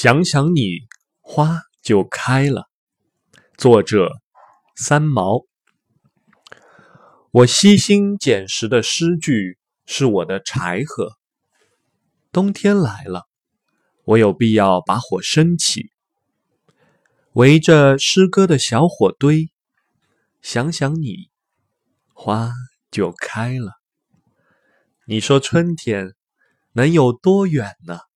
想想你花就开了。作者三毛。我悉心捡拾的诗句是我的柴禾冬天来了我有必要把火升起。围着诗歌的小火堆想想你花就开了。你说春天能有多远呢？